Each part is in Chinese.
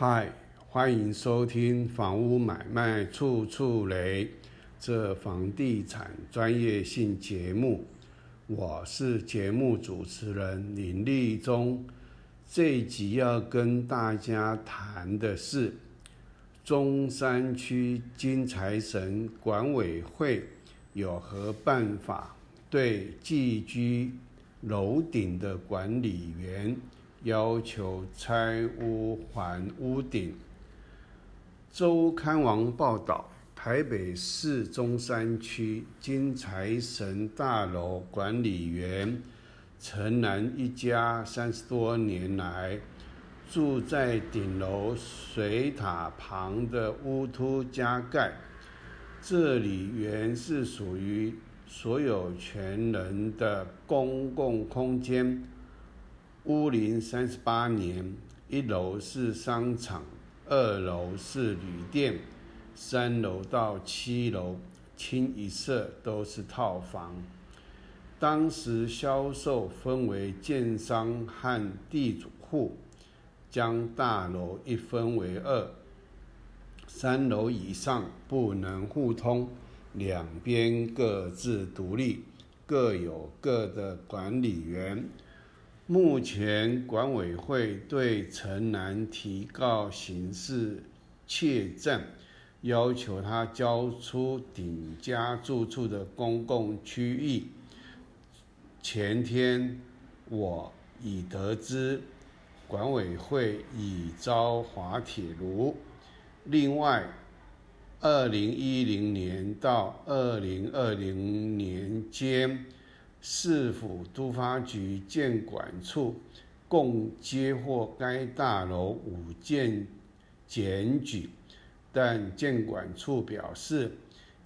嗨，欢迎收听《房屋买卖处处雷》这房地产专业性节目。我是节目主持人林立忠。这集要跟大家谈的是中山区金财神管委会有何办法对寄居楼顶的管理员。要求拆屋还屋顶。周刊网报道，台北市中山区金财神大楼管理员陈南一家，三十多年来住在顶楼水塔旁的屋突加盖，这里原是属于所有权人的公共空间。屋龄三十八年，一楼是商场，二楼是旅店，三楼到七楼清一色都是套房。当时销售分为建商和地主户，将大楼一分为二，三楼以上不能互通，两边各自独立，各有各的管理员。目前管委会对陈南提告刑事窃占，要求他交出顶家住处的公共区域。前天我已得知，管委会已遭滑铁卢。另外，二零一零年到二零二零年间。市府都发局建管处共接获该大楼五件检举，但建管处表示，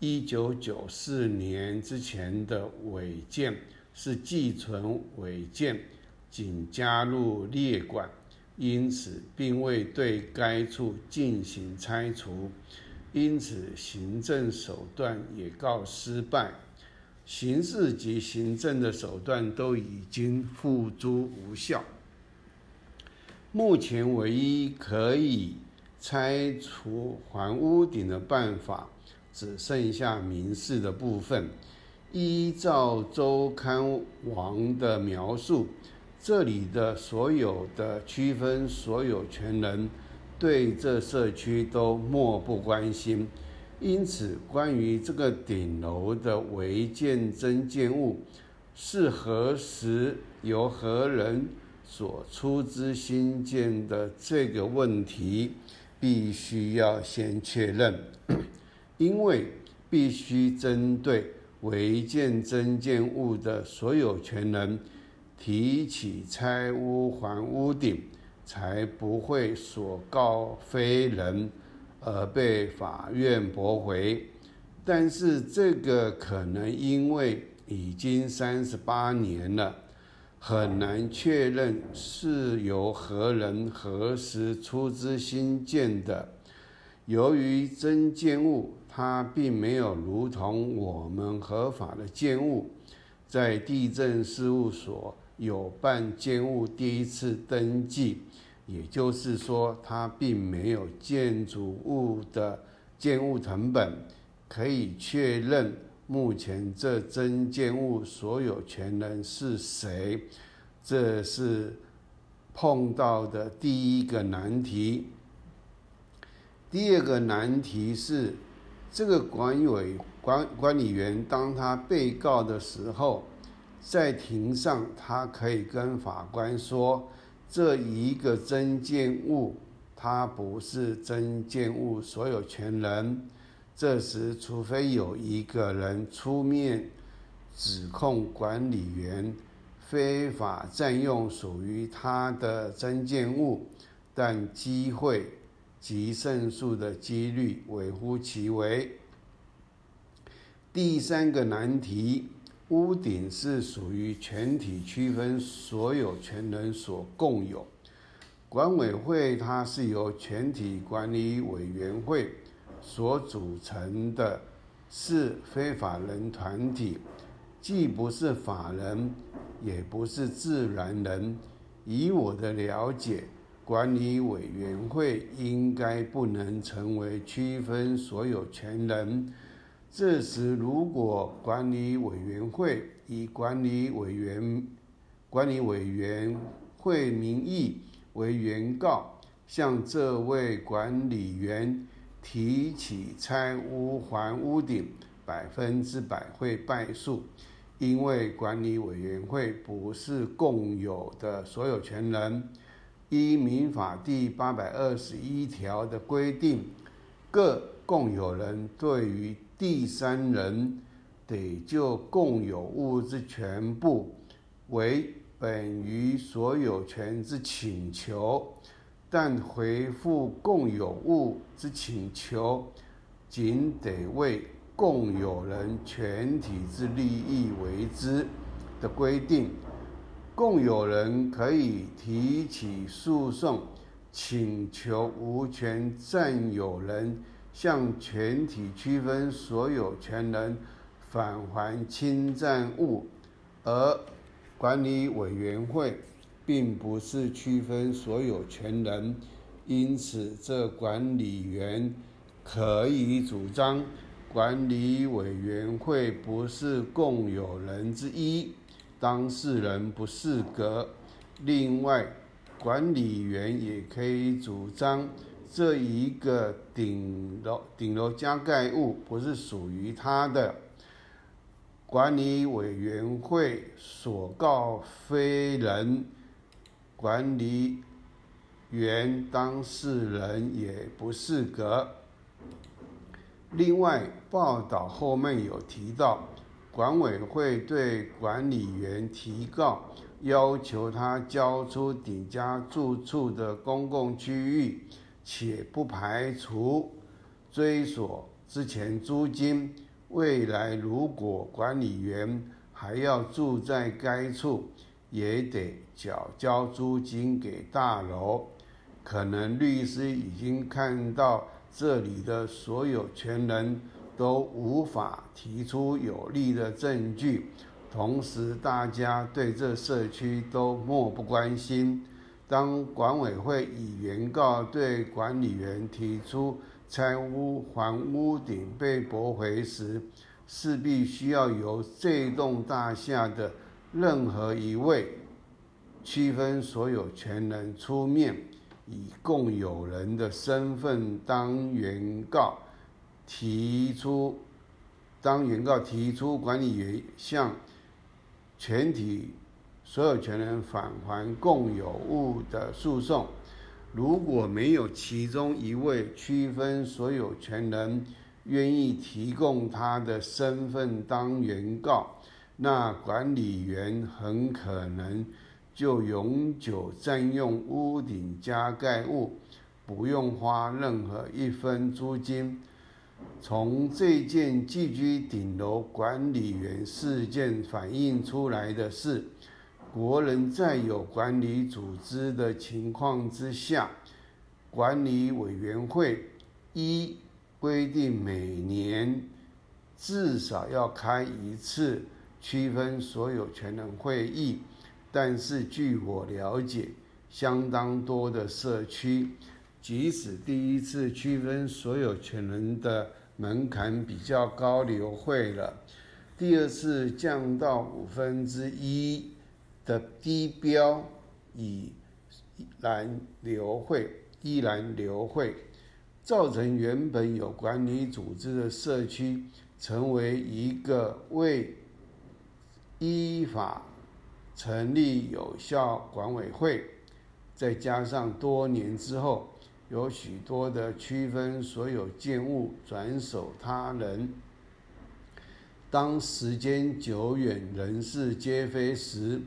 一九九四年之前的违建是寄存违建，仅加入列管，因此并未对该处进行拆除，因此行政手段也告失败。刑事及行政的手段都已经付诸无效。目前唯一可以拆除还屋顶的办法，只剩下民事的部分。依照周刊王的描述，这里的所有的区分所有权人，对这社区都漠不关心。因此，关于这个顶楼的违建增建物是何时由何人所出资新建的这个问题，必须要先确认，因为必须针对违建增建物的所有权人提起拆屋还屋顶，才不会所告非人。而被法院驳回，但是这个可能因为已经三十八年了，很难确认是由何人何时出资新建的。由于真建物它并没有如同我们合法的建物，在地震事务所有办建物第一次登记。也就是说，它并没有建筑物的建物成本，可以确认目前这真建物所有权人是谁，这是碰到的第一个难题。第二个难题是，这个管委管管理员当他被告的时候，在庭上他可以跟法官说。这一个真建物，它不是真建物所有权人。这时，除非有一个人出面指控管理员非法占用属于他的真建物，但机会及胜诉的几率微乎其微。第三个难题。屋顶是属于全体区分所有权人所共有，管委会它是由全体管理委员会所组成的，是非法人团体，既不是法人，也不是自然人。以我的了解，管理委员会应该不能成为区分所有权人。这时，如果管理委员会以管理委员管理委员会名义为原告，向这位管理员提起拆屋还屋顶，百分之百会败诉，因为管理委员会不是共有的所有权人。依民法第八百二十一条的规定，各共有人对于第三人得就共有物之全部为本于所有权之请求，但回复共有物之请求，仅得为共有人全体之利益为之的规定。共有人可以提起诉讼，请求无权占有人。向全体区分所有权人返还侵占物，而管理委员会并不是区分所有权人，因此这管理员可以主张管理委员会不是共有人之一，当事人不适格。另外，管理员也可以主张。这一个顶楼顶楼加盖物不是属于他的，管理委员会所告非人，管理员当事人也不适格。另外，报道后面有提到，管委会对管理员提告，要求他交出顶家住处的公共区域。且不排除追索之前租金。未来如果管理员还要住在该处，也得缴交租金给大楼。可能律师已经看到这里的所有权人都无法提出有力的证据，同时大家对这社区都漠不关心。当管委会以原告对管理员提出拆屋还屋顶被驳回时，势必需要由这栋大厦的任何一位区分所有权人出面，以共有人的身份当原告提出，当原告提出管理员向全体。所有权人返还共有物的诉讼，如果没有其中一位区分所有权人愿意提供他的身份当原告，那管理员很可能就永久占用屋顶加盖物，不用花任何一分租金。从这件寄居顶楼管理员事件反映出来的是。国人在有管理组织的情况之下，管理委员会一规定每年至少要开一次区分所有权人会议，但是据我了解，相当多的社区，即使第一次区分所有权人的门槛比较高，流会了，第二次降到五分之一。的低标已然流会，依然流会，造成原本有管理组织的社区成为一个未依法成立有效管委会，再加上多年之后有许多的区分所有建物转手他人，当时间久远，人事皆非时。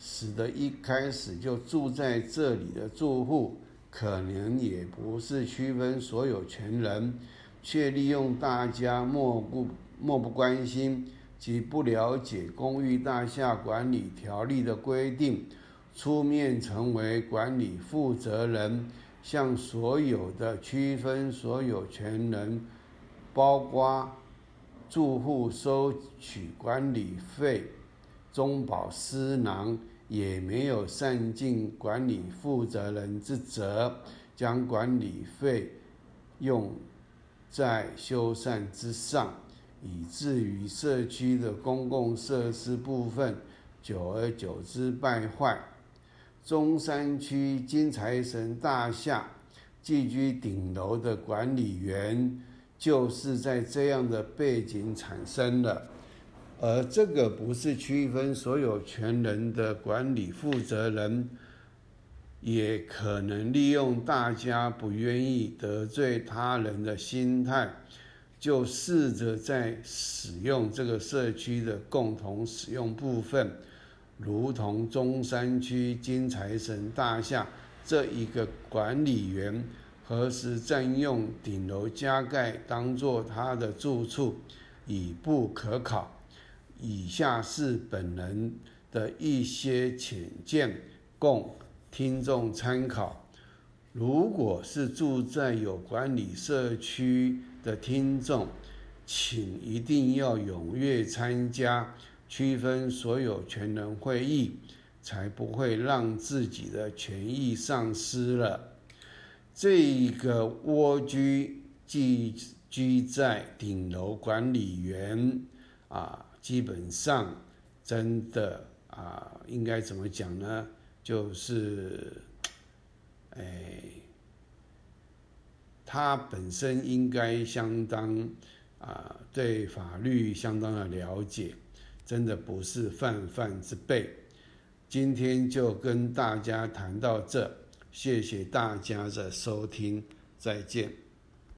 使得一开始就住在这里的住户，可能也不是区分所有权人，却利用大家漠不漠不关心及不了解公寓大厦管理条例的规定，出面成为管理负责人，向所有的区分所有权人，包括住户收取管理费。中饱私囊，也没有善尽管理负责人之责，将管理费用在修缮之上，以至于社区的公共设施部分久而久之败坏。中山区金财神大厦寄居顶楼的管理员，就是在这样的背景产生的。而这个不是区分所有权人的管理负责人，也可能利用大家不愿意得罪他人的心态，就试着在使用这个社区的共同使用部分，如同中山区金财神大厦这一个管理员，何时占用顶楼加盖当做他的住处，已不可考。以下是本人的一些浅见，供听众参考。如果是住在有管理社区的听众，请一定要踊跃参加区分所有权人会议，才不会让自己的权益丧失了。这个蜗居寄居在顶楼管理员啊。基本上，真的啊，应该怎么讲呢？就是，哎，他本身应该相当啊，对法律相当的了解，真的不是泛泛之辈。今天就跟大家谈到这，谢谢大家的收听，再见。